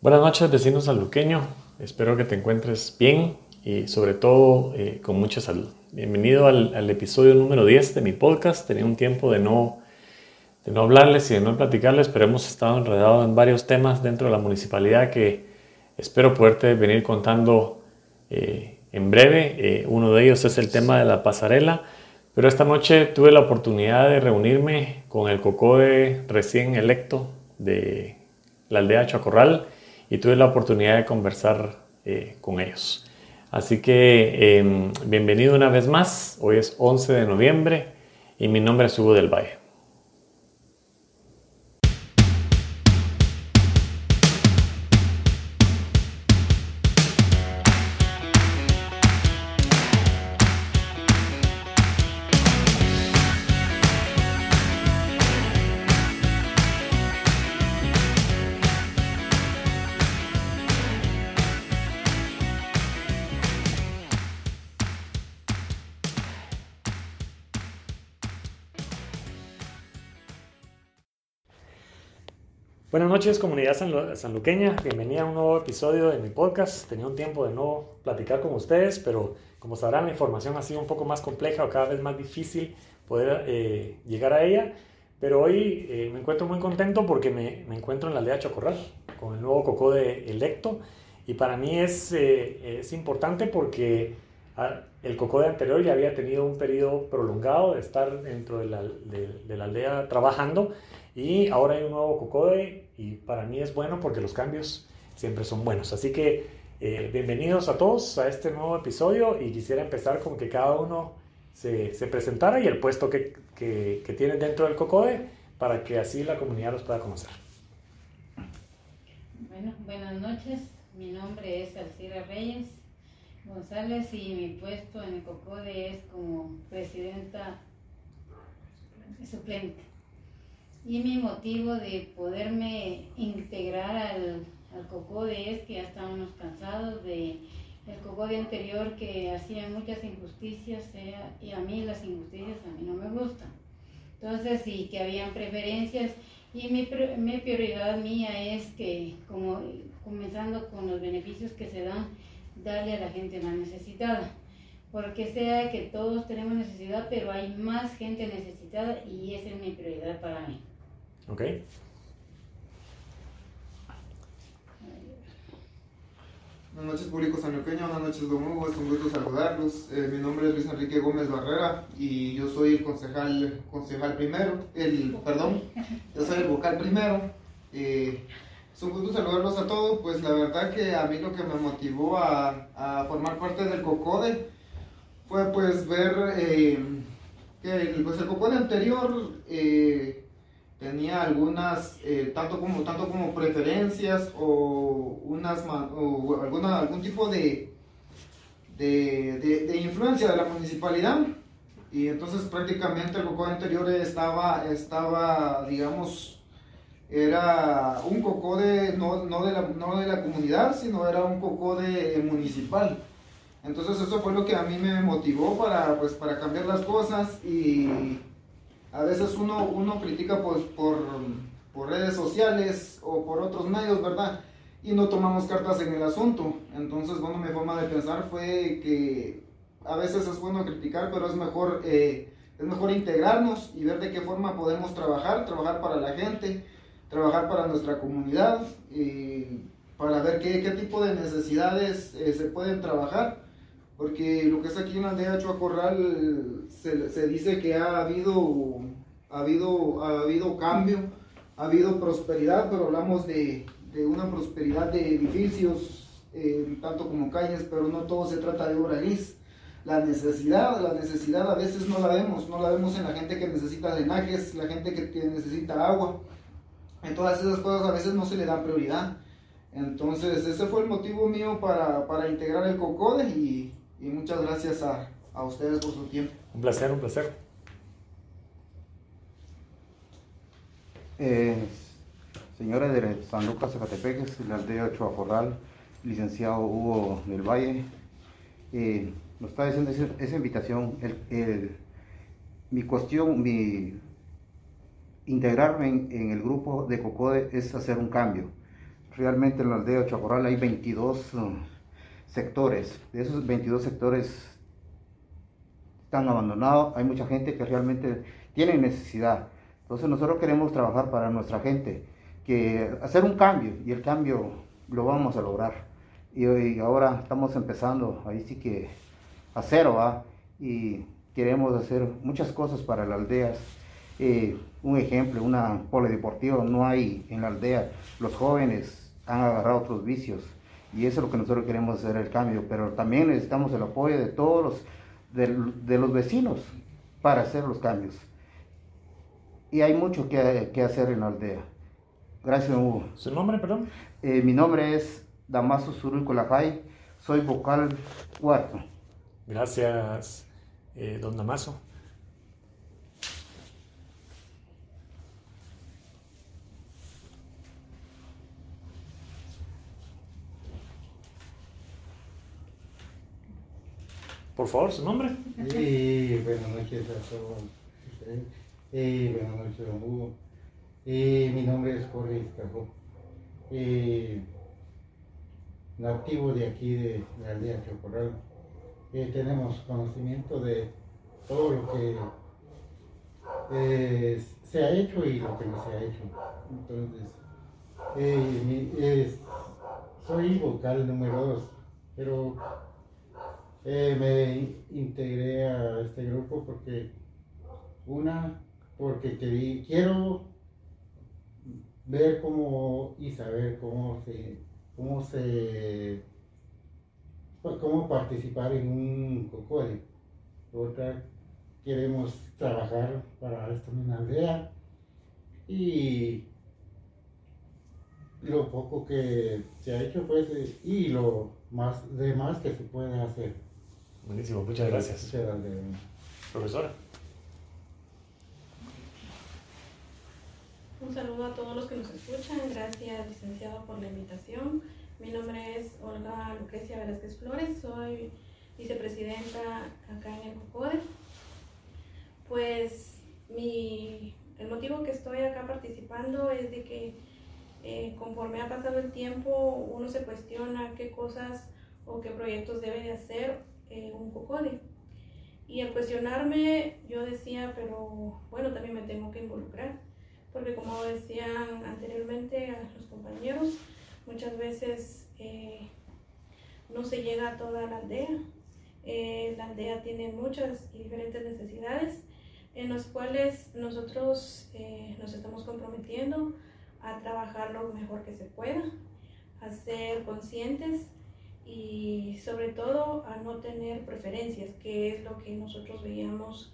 Buenas noches, vecinos salduqueño. Espero que te encuentres bien y sobre todo eh, con mucha salud. Bienvenido al, episodio número 10 de mi podcast. Tenía un tiempo de no, de no hablarles y de no platicarles, pero hemos estado enredados en varios temas dentro de la municipalidad que espero poderte venir contando eh, en breve. Eh, uno de ellos es el tema de la pasarela. Pero esta noche tuve la oportunidad de reunirme con el COCODE recién electo de la aldea Chacorral y tuve la oportunidad de conversar eh, con ellos. Así que em, bienvenido una vez más. Hoy es 11 de noviembre y mi nombre es Hugo del Valle. Buenas noches, comunidad sanluqueña. Bienvenida a un nuevo episodio de mi podcast. Tenía un tiempo de no platicar con ustedes, pero como sabrán, la información ha sido un poco más compleja o cada vez más difícil poder eh, llegar a ella. Pero hoy eh, me encuentro muy contento porque me, me, encuentro en la aldea Chocorral con el nuevo COCODE electo. Y para mí es, eh, es importante porque ah, el COCODE anterior ya había tenido un periodo prolongado de estar dentro de la, de, de la aldea trabajando y ahora hay un nuevo COCODE y para mí es bueno porque los cambios siempre son buenos. Así que eh, bienvenidos a todos a este nuevo episodio y quisiera empezar con que cada uno se, se presentara y el puesto que, que, tienen dentro del COCODE para que así la comunidad los pueda conocer. Bueno, buenas noches. Mi nombre es Alcira Reyes González y mi puesto en el COCODE es como presidenta suplente y mi motivo de poderme integrar al, al COCODE es que ya estábamos cansados de el COCODE anterior que hacía muchas injusticias y a mí las injusticias a mí no me gustan. Entonces, sí que habían preferencias y mi, mi prioridad mía es que, como comenzando con los beneficios que se dan, darle a la gente más necesitada. Porque sea que todos tenemos necesidad, pero hay más gente necesitada y esa es mi prioridad para mí. ¿Ok? Buenas noches, público sanioqueño. Buenas noches, don Hugo. Es un gusto saludarlos. Eh, mi nombre es Luis Enrique Gómez Barrera y yo soy el concejal, concejal primero. El, perdón, yo soy el vocal primero. Eh, es un gusto saludarlos a todos. Pues la verdad que a mí lo que me motivó a, a formar parte del COCODE fue pues ver eh, que pues, el COCODE anterior eh, tenía algunas, eh, tanto, como, tanto como preferencias o, unas, o alguna, algún tipo de, de, de, influencia de la municipalidad. Y entonces prácticamente el cocó anterior estaba, estaba digamos, era un cocó de, no, no, de la, no de la comunidad, sino era un cocó de municipal. Entonces eso fue lo que a mí me motivó para, pues, para cambiar las cosas y a veces uno, uno critica pues, por, por redes sociales o por otros medios, ¿verdad? Y no tomamos cartas en el asunto. Entonces, bueno, mi forma de pensar fue que a veces es bueno criticar, pero es mejor, eh, es mejor integrarnos y ver de qué forma podemos trabajar, trabajar para la gente, trabajar para nuestra comunidad, y para ver qué, qué tipo de necesidades eh, se pueden trabajar porque lo que es aquí en la aldea Chuacorral se, se dice que ha habido, ha, habido, ha habido cambio, ha habido prosperidad, pero hablamos de, de una prosperidad de edificios, eh, tanto como calles, pero no todo se trata de obra gris. La necesidad, la necesidad a veces no la vemos, no la vemos en la gente que necesita drenajes, la gente que, necesita agua. En todas esas cosas a veces no se le da prioridad. Entonces ese fue el motivo mío para, para integrar el COCODE y, y muchas gracias a, a ustedes por su tiempo. Un placer, un placer. Eh, señora de San Lucas, Zacatepeques, la aldea Chuacorral, licenciado Hugo del Valle, eh, nos está haciendo esa, invitación. El, el, mi cuestión, mi integrarme en, en, el grupo de COCODE es hacer un cambio. realmente en la aldea Chacorral hay 22 uh, sectores. De esos 22 sectores están abandonados. Hay mucha gente que realmente tiene necesidad. Entonces nosotros queremos trabajar para nuestra gente, que hacer un cambio y el cambio lo vamos a lograr. Y, hoy ahora estamos empezando, ahí sí que a cero, ¿va? Y queremos hacer muchas cosas para las aldeas. Eh, un ejemplo, una polideportiva no hay en la aldea. Los jóvenes han agarrado otros vicios y eso es lo que nosotros queremos hacer el cambio, pero también necesitamos el apoyo de todos los, de, los vecinos para hacer los cambios. Y hay mucho que, que hacer en la aldea. Gracias, Hugo. ¿Su nombre, perdón? Eh, mi nombre es Damaso Suru Colajay, soy vocal cuarto. Gracias, eh, don Damaso. Por favor, su nombre. Y buenas noches a todos. Y buenas noches, don Hugo. Y mi nombre es Jorge Escajó. Y nativo de aquí de la aldea Chocorral. Tenemos conocimiento de todo lo que eh, se ha hecho y lo que no se ha hecho. Entonces, soy vocal número dos, pero me integré a este grupo porque, una, porque quiero ver cómo y saber cómo se cómo se pues, cómo participar en un cocode. Otra, queremos trabajar para esta misma aldea y lo poco que se ha hecho pues y lo más demás que se puede hacer. Buenísimo, muchas gracias. Profesora. Un saludo a todos los que nos escuchan. Gracias, licenciado, por la invitación. Mi nombre es Olga Lucrecia Velázquez Flores. Soy vicepresidenta acá en el COCODE. Pues mi, el motivo que estoy acá participando es de que eh, conforme ha pasado el tiempo uno se cuestiona qué cosas o qué proyectos debe de hacer eh, un COCODE. Y al cuestionarme yo decía, pero bueno, también me tengo que involucrar porque como decían anteriormente a los compañeros, muchas veces eh, no se llega a toda la aldea. Eh, la aldea tiene muchas y diferentes necesidades en las cuales nosotros eh, nos estamos comprometiendo a trabajar lo mejor que se pueda, a ser conscientes y sobre todo a no tener preferencias, que es lo que nosotros veíamos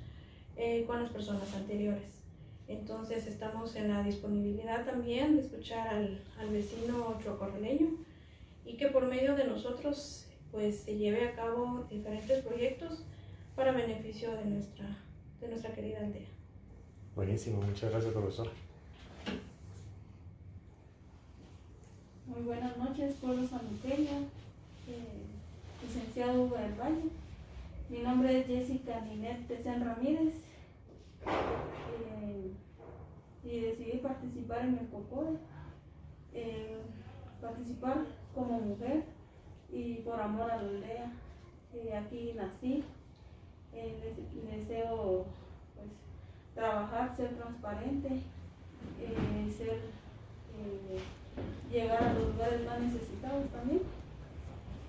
con las personas anteriores. Entonces estamos en la disponibilidad también de escuchar al, al vecino chocorreleño y que por medio de nosotros pues se lleve a cabo diferentes proyectos para beneficio de nuestra, de nuestra querida aldea. Buenísimo, muchas gracias profesor. Muy buenas noches, pueblo sanluqueño, eh, licenciado Hugo del Valle. Mi nombre es Jessica Ninette Tecen Ramírez eh, y decidí participar en el COCODE, eh, participar como mujer y por amor a la aldea. Eh, aquí nací, deseo pues, trabajar, ser transparente, ser, llegar a los lugares más necesitados también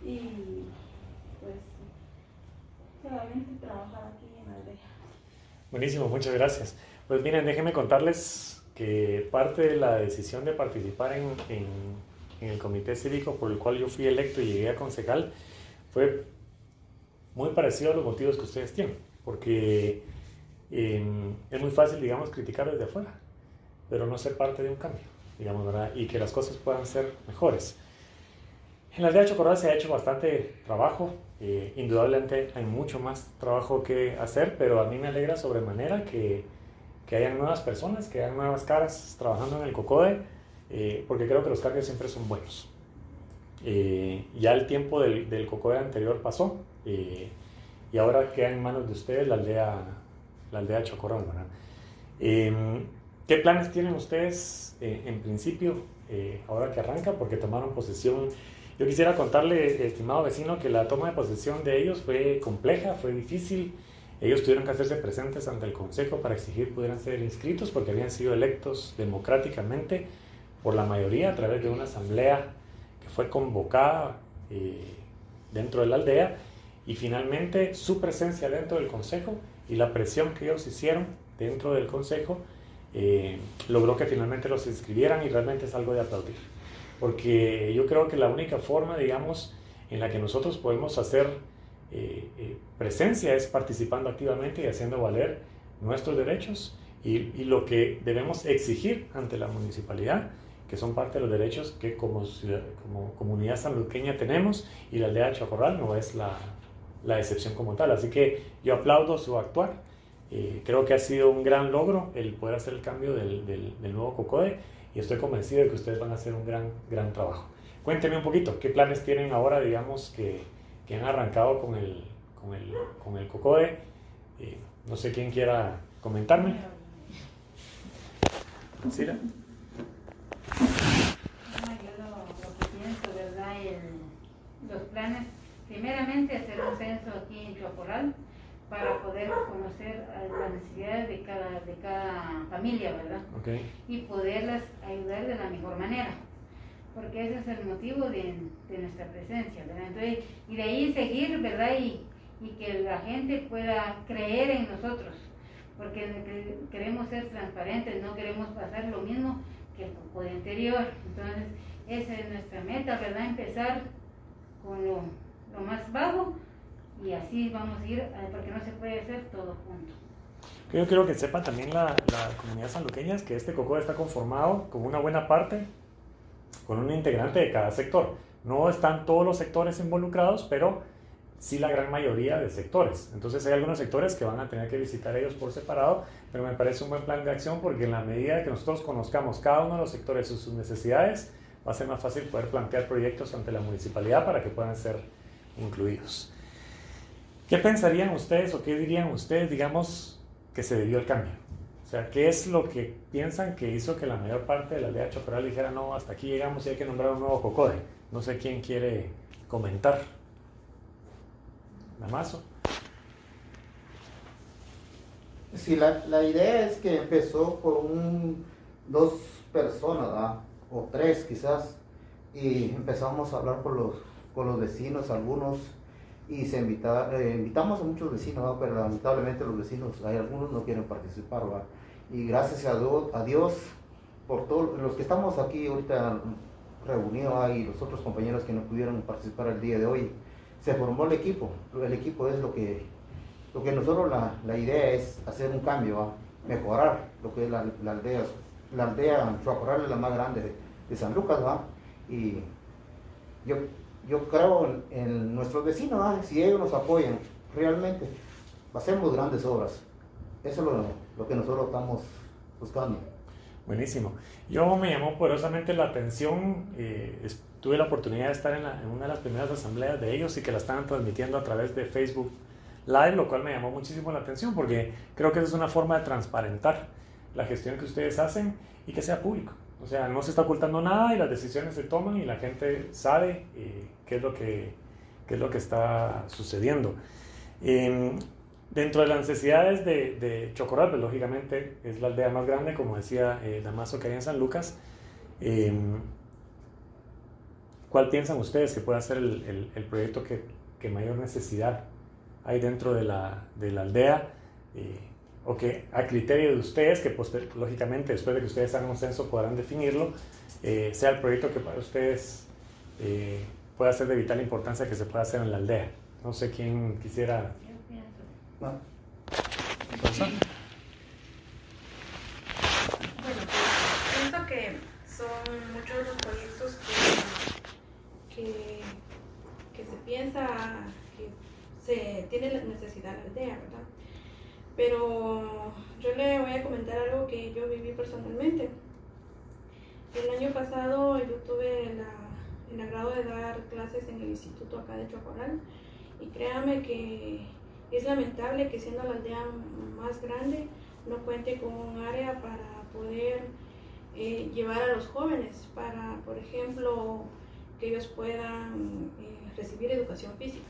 y Buenísimo, muchas gracias. Pues miren, déjenme contarles que parte de la decisión de participar en, el comité cívico por el cual yo fui electo y llegué a concejal fue muy parecido a los motivos que ustedes tienen, porque em, es muy fácil, digamos, criticar desde afuera, pero no ser parte de un cambio, digamos, ¿verdad? Y que las cosas puedan ser mejores. En la aldea de Chocorral se ha hecho bastante trabajo, eh, indudablemente hay mucho más trabajo que hacer, pero a mí me alegra sobremanera que, que hayan nuevas personas, que hayan nuevas caras trabajando en el COCODE, eh, porque creo que los cambios siempre son buenos. Eh, ya el tiempo del, del COCODE anterior pasó y ahora queda en manos de ustedes la aldea, la aldea. ¿verdad? ¿Qué planes tienen ustedes en principio eh, ahora que arranca porque tomaron posesión. Yo quisiera contarle, estimado vecino, que la toma de posesión de ellos fue compleja, fue difícil. Ellos tuvieron que hacerse presentes ante el Consejo para exigir pudieran ser inscritos porque habían sido electos democráticamente por la mayoría a través de una asamblea que fue convocada eh, dentro de la aldea y finalmente su presencia dentro del Consejo y la presión que ellos hicieron dentro del Consejo eh, logró que finalmente los inscribieran y realmente es algo de aplaudir. Porque yo creo que la única forma, digamos, en la que nosotros podemos hacer eh, eh, presencia es participando activamente y haciendo valer nuestros derechos y, y, lo que debemos exigir ante la municipalidad, que son parte de los derechos que como, como comunidad sanluqueña tenemos y la aldea de Chacorral no es la, la excepción como tal. Así que yo aplaudo su actuar eh, creo que ha sido un gran logro el poder hacer el cambio del, del, nuevo COCODE y estoy convencido de que ustedes van a hacer un gran, gran trabajo. Cuéntenme un poquito, ¿qué planes tienen ahora, digamos, que, que han arrancado con el, con el, con el COCODE? Eh, no sé quién quiera comentarme. ¿Sí? Yo lo, lo, que pienso, ¿verdad? El, los planes, primeramente hacer un censo aquí en Chocorral para poder conocer las necesidades de cada, de cada familia, ¿verdad? Okay. Y poderlas ayudar de la mejor manera, porque ese es el motivo de, de nuestra presencia, ¿verdad? Entonces, y de ahí seguir, ¿verdad? Y, y que la gente pueda creer en nosotros, porque queremos ser transparentes, no queremos pasar lo mismo que el poder anterior. Entonces, esa es nuestra meta, ¿verdad? Empezar con lo, lo más bajo y así vamos a ir, eh, porque no se puede hacer todo junto. Yo quiero que sepan también la, la comunidad sanluqueña que este COCO está conformado con una buena parte, con un integrante de cada sector. No están todos los sectores involucrados, pero sí la gran mayoría de sectores. Entonces hay algunos sectores que van a tener que visitar ellos por separado, pero me parece un buen plan de acción porque en la medida que nosotros conozcamos cada uno de los sectores y sus necesidades, va a ser más fácil poder plantear proyectos ante la municipalidad para que puedan ser incluidos. ¿Qué pensarían ustedes o qué dirían ustedes, digamos, que se debió el cambio? O sea, ¿qué es lo que piensan que hizo que la mayor parte de la aldea Chocoral dijera, no, hasta aquí llegamos y hay que nombrar un nuevo COCODE? No sé quién quiere comentar. Namazo. Sí, la, la, idea es que empezó por un, dos personas, ¿verdad? o tres quizás, y empezamos a hablar con los, con los vecinos, algunos y se invita, eh, invitamos a muchos vecinos, pero lamentablemente los vecinos, hay algunos no quieren participar, y gracias a, Dios, por todos los que estamos aquí ahorita reunidos y los otros compañeros que no pudieron participar el día de hoy, se formó el equipo, el equipo es lo que, lo que nosotros la, la idea es hacer un cambio, mejorar lo que es la, la aldea, la aldea Chuacorral es la más grande de, San Lucas, ¿va? y yo yo creo en, nuestros vecinos, si ellos nos apoyan realmente, hacemos grandes obras. Eso es lo, que nosotros estamos buscando. Buenísimo. Yo me llamó poderosamente la atención, eh, tuve la oportunidad de estar en, la, en, una de las primeras asambleas de ellos y que la estaban transmitiendo a través de Facebook Live, lo cual me llamó muchísimo la atención porque creo que es una forma de transparentar la gestión que ustedes hacen y que sea público. O sea, no se está ocultando nada y las decisiones se toman y la gente sabe eh, qué, es lo que, qué es lo que está sucediendo. Eh, dentro de las necesidades de, de pues lógicamente es la aldea más grande, como decía eh, Damaso que hay en San Lucas. Eh, ¿Cuál piensan ustedes que pueda ser el, el, proyecto que, que, mayor necesidad hay dentro de la, de la aldea? O que a criterio de ustedes, que pues, lógicamente después de que ustedes hagan un censo podrán definirlo, eh, sea el proyecto que para ustedes eh, pueda ser de vital importancia que se pueda hacer en la aldea. No sé quién quisiera... ¿No? Bueno, pues, pienso que son muchos los proyectos que, que, que se piensa que se tiene la necesidad de la aldea, ¿verdad? Pero yo le voy a comentar algo que yo viví personalmente. El año pasado yo tuve el agrado de dar clases en el instituto acá de Chocoral y créame que es lamentable que siendo la aldea más grande no cuente con un área para poder eh, llevar a los jóvenes para, por ejemplo, que ellos puedan eh, recibir educación física.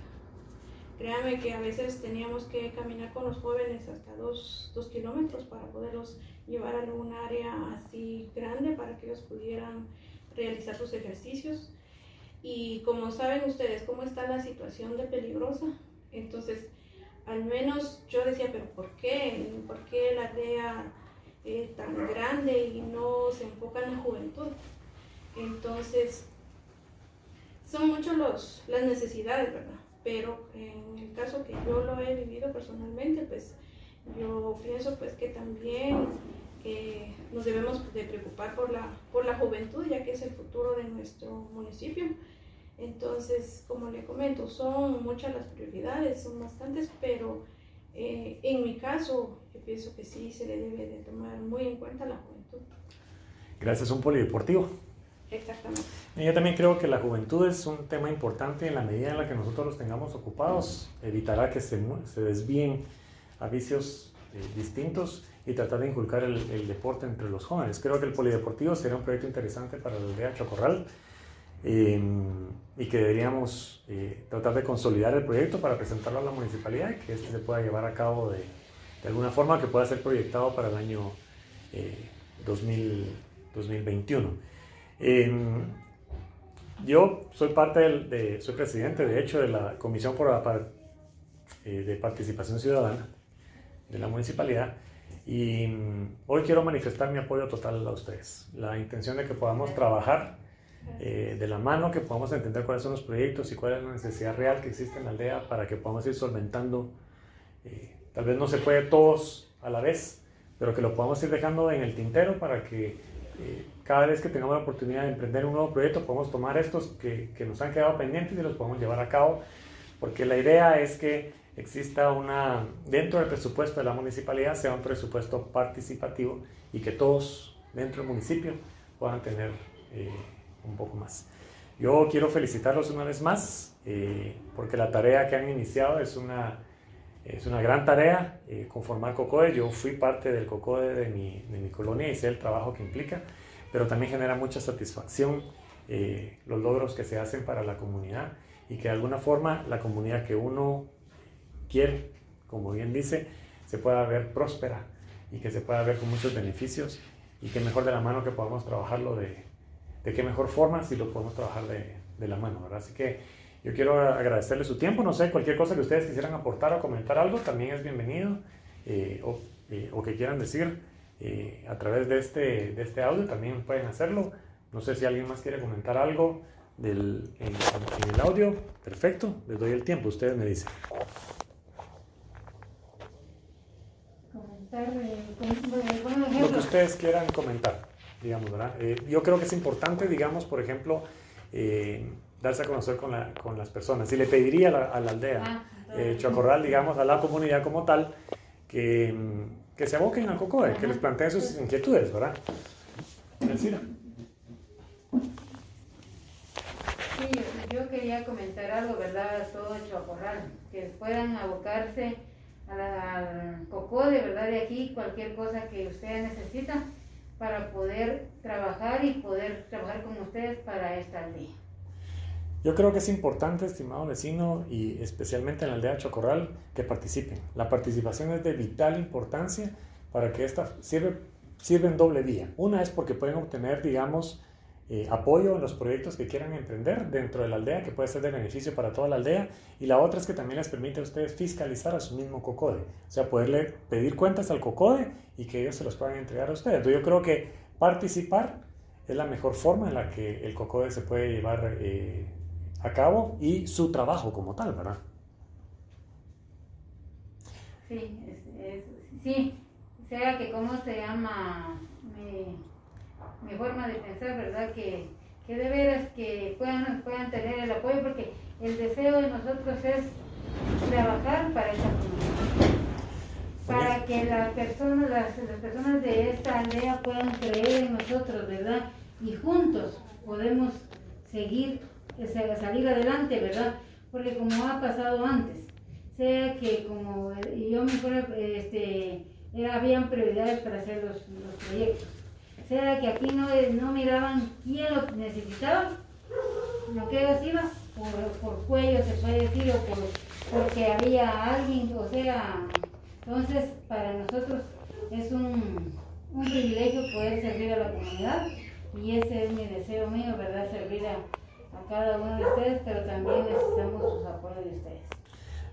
Créanme que a veces teníamos que caminar con los jóvenes hasta dos, dos kilómetros para poderlos llevar a un área así grande para que ellos pudieran realizar sus ejercicios. Y como saben ustedes cómo está la situación de peligrosa, entonces al menos yo decía, pero ¿por qué? ¿Por qué la aldea eh, tan grande y no se enfoca en la juventud? Entonces, son muchas las necesidades, ¿verdad? Pero en el caso que yo lo he vivido personalmente, pues yo pienso pues que también eh, nos debemos de preocupar por la, por la juventud, ya que es el futuro de nuestro municipio. Entonces, como le comento, son muchas las prioridades, son bastantes, pero eh, en mi caso, yo pienso que sí se le debe de tomar muy en cuenta la juventud. Gracias, un polideportivo. Exactamente. Yo también creo que la juventud es un tema importante en la medida en la que nosotros los tengamos ocupados, evitará que se, se desvíen a vicios eh, distintos y tratar de inculcar el, el, deporte entre los jóvenes. Creo que el polideportivo sería un proyecto interesante para la aldea Chocorral eh, y que deberíamos eh, tratar de consolidar el proyecto para presentarlo a la municipalidad y que este se pueda llevar a cabo de, de alguna forma que pueda ser proyectado para el año 2000, 2021. Yo soy parte del, de, soy presidente de hecho de la Comisión por la, de Participación Ciudadana de la municipalidad y hoy quiero manifestar mi apoyo total a ustedes. La intención de que podamos trabajar eh, de la mano, que podamos entender cuáles son los proyectos y cuál es la necesidad real que existe en la aldea para que podamos ir solventando. Eh, tal vez no se puede todos a la vez, pero que lo podamos ir dejando en el tintero para que eh, cada vez que tengamos la oportunidad de emprender un nuevo proyecto podamos tomar estos que, que nos han quedado pendientes y los podamos llevar a cabo, porque la idea es que exista una, dentro del presupuesto de la municipalidad, sea un presupuesto participativo y que todos dentro del municipio puedan tener eh, un poco más. Yo quiero felicitarlos una vez más eh, porque la tarea que han iniciado es una, es una gran tarea, eh, conformar COCODE. Yo fui parte del COCODE de mi, de mi colonia y sé el trabajo que implica, pero también genera mucha satisfacción los logros que se hacen para la comunidad y que de alguna forma la comunidad que uno quiere, como bien dice, se pueda ver próspera y que se pueda ver con muchos beneficios y que mejor de la mano que podamos trabajarlo de, de qué mejor forma si lo podemos trabajar de, de la mano, ¿verdad? Así que yo quiero agradecerle su tiempo, no sé, cualquier cosa que ustedes quisieran aportar o comentar algo también es bienvenido eh, o, eh, o, que quieran decir eh, a través de este, de este audio también pueden hacerlo. No sé si alguien más quiere comentar algo del, en, en el audio. Perfecto, les doy el tiempo, ustedes me dicen. Lo que ustedes quieran comentar, digamos, ¿verdad? Eh, yo creo que es importante, digamos, por ejemplo, eh, darse a conocer con, la, con, las personas. Y le pediría a la, a la aldea, ah, eh, Chocorral, digamos, a la comunidad como tal, que, que se aboquen al COCOE, que les planteen sus inquietudes, ¿verdad? Sí, yo quería comentar algo, ¿verdad? A todo Chocorral, que puedan abocarse al COCO de verdad de aquí, cualquier cosa que ustedes necesitan para poder trabajar y poder trabajar con ustedes para esta aldea. Yo creo que es importante, estimado vecino, y especialmente en la aldea Chocorral, que participen. La participación es de vital importancia para que esta sirve, sirve en doble vía. Una es porque pueden obtener, digamos, eh, apoyo en los proyectos que quieran emprender dentro de la aldea, que puede ser de beneficio para toda la aldea. Y la otra es que también les permite a ustedes fiscalizar a su mismo COCODE, o sea, poderle pedir cuentas al COCODE y que ellos se los puedan entregar a ustedes. Entonces, yo creo que participar es la mejor forma en la que el COCODE se puede llevar eh, a cabo y su trabajo como tal, ¿verdad? Sí, sí, sea que cómo se llama mi forma de pensar, ¿verdad? Que, que de veras que puedan, puedan tener el apoyo, porque el deseo de nosotros es trabajar para esa comunidad, para que las personas, las, las personas de esta aldea puedan creer en nosotros, ¿verdad? Y juntos podemos seguir, salir adelante, ¿verdad? Porque como ha pasado antes, sea que como yo me acuerdo, este, habían prioridades para hacer los, los proyectos sea que aquí no, no miraban quién lo necesitaba, lo que ellos iban por, por cuello se puede decir, o por, porque había alguien, o sea, entonces para nosotros es un, un privilegio poder servir a la comunidad y ese es mi deseo mío, ¿verdad? Servir a cada uno de ustedes, pero también necesitamos sus apoyos de ustedes.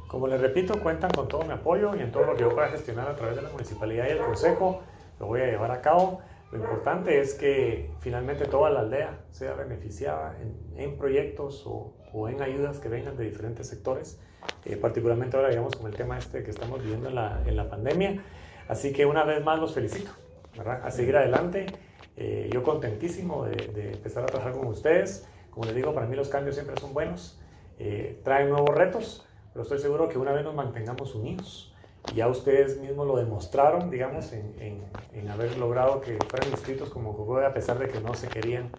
Como les repito, cuentan con todo mi apoyo y en todo lo que yo pueda gestionar a través de la municipalidad y el consejo, lo voy a llevar a cabo. Lo importante es que finalmente toda la aldea sea beneficiada en, en proyectos o, o, en ayudas que vengan de diferentes sectores, eh, particularmente ahora, digamos, con el tema este que estamos viviendo en la, en la pandemia. Así que una vez más los felicito, ¿verdad? A seguir adelante. Eh, yo contentísimo de, de, empezar a trabajar con ustedes. Como les digo, para mí los cambios siempre son buenos, eh, traen nuevos retos, pero estoy seguro que una vez nos mantengamos unidos, ya ustedes mismos lo demostraron, digamos, en, en, en haber logrado que fueran inscritos como COCODE a pesar de que no se querían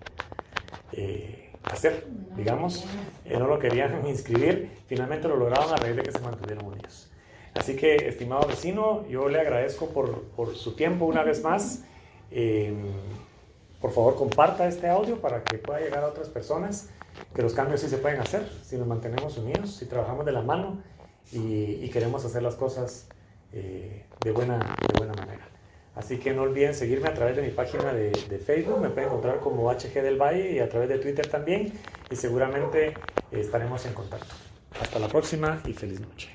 eh, hacer, digamos, eh, no lo querían inscribir, finalmente lo lograron a raíz de que se mantuvieron unidos. Así que, estimado vecino, yo le agradezco por, por su tiempo una vez más. Eh, por favor, comparta este audio para que pueda llegar a otras personas, que los cambios sí se pueden hacer si nos mantenemos unidos, si trabajamos de la mano y, queremos hacer las cosas eh, de, buena, de buena manera. Así que no olviden seguirme a través de mi página de, de, Facebook, me pueden encontrar como HG del Valle y a través de Twitter también y seguramente estaremos en contacto. Hasta la próxima y feliz noche.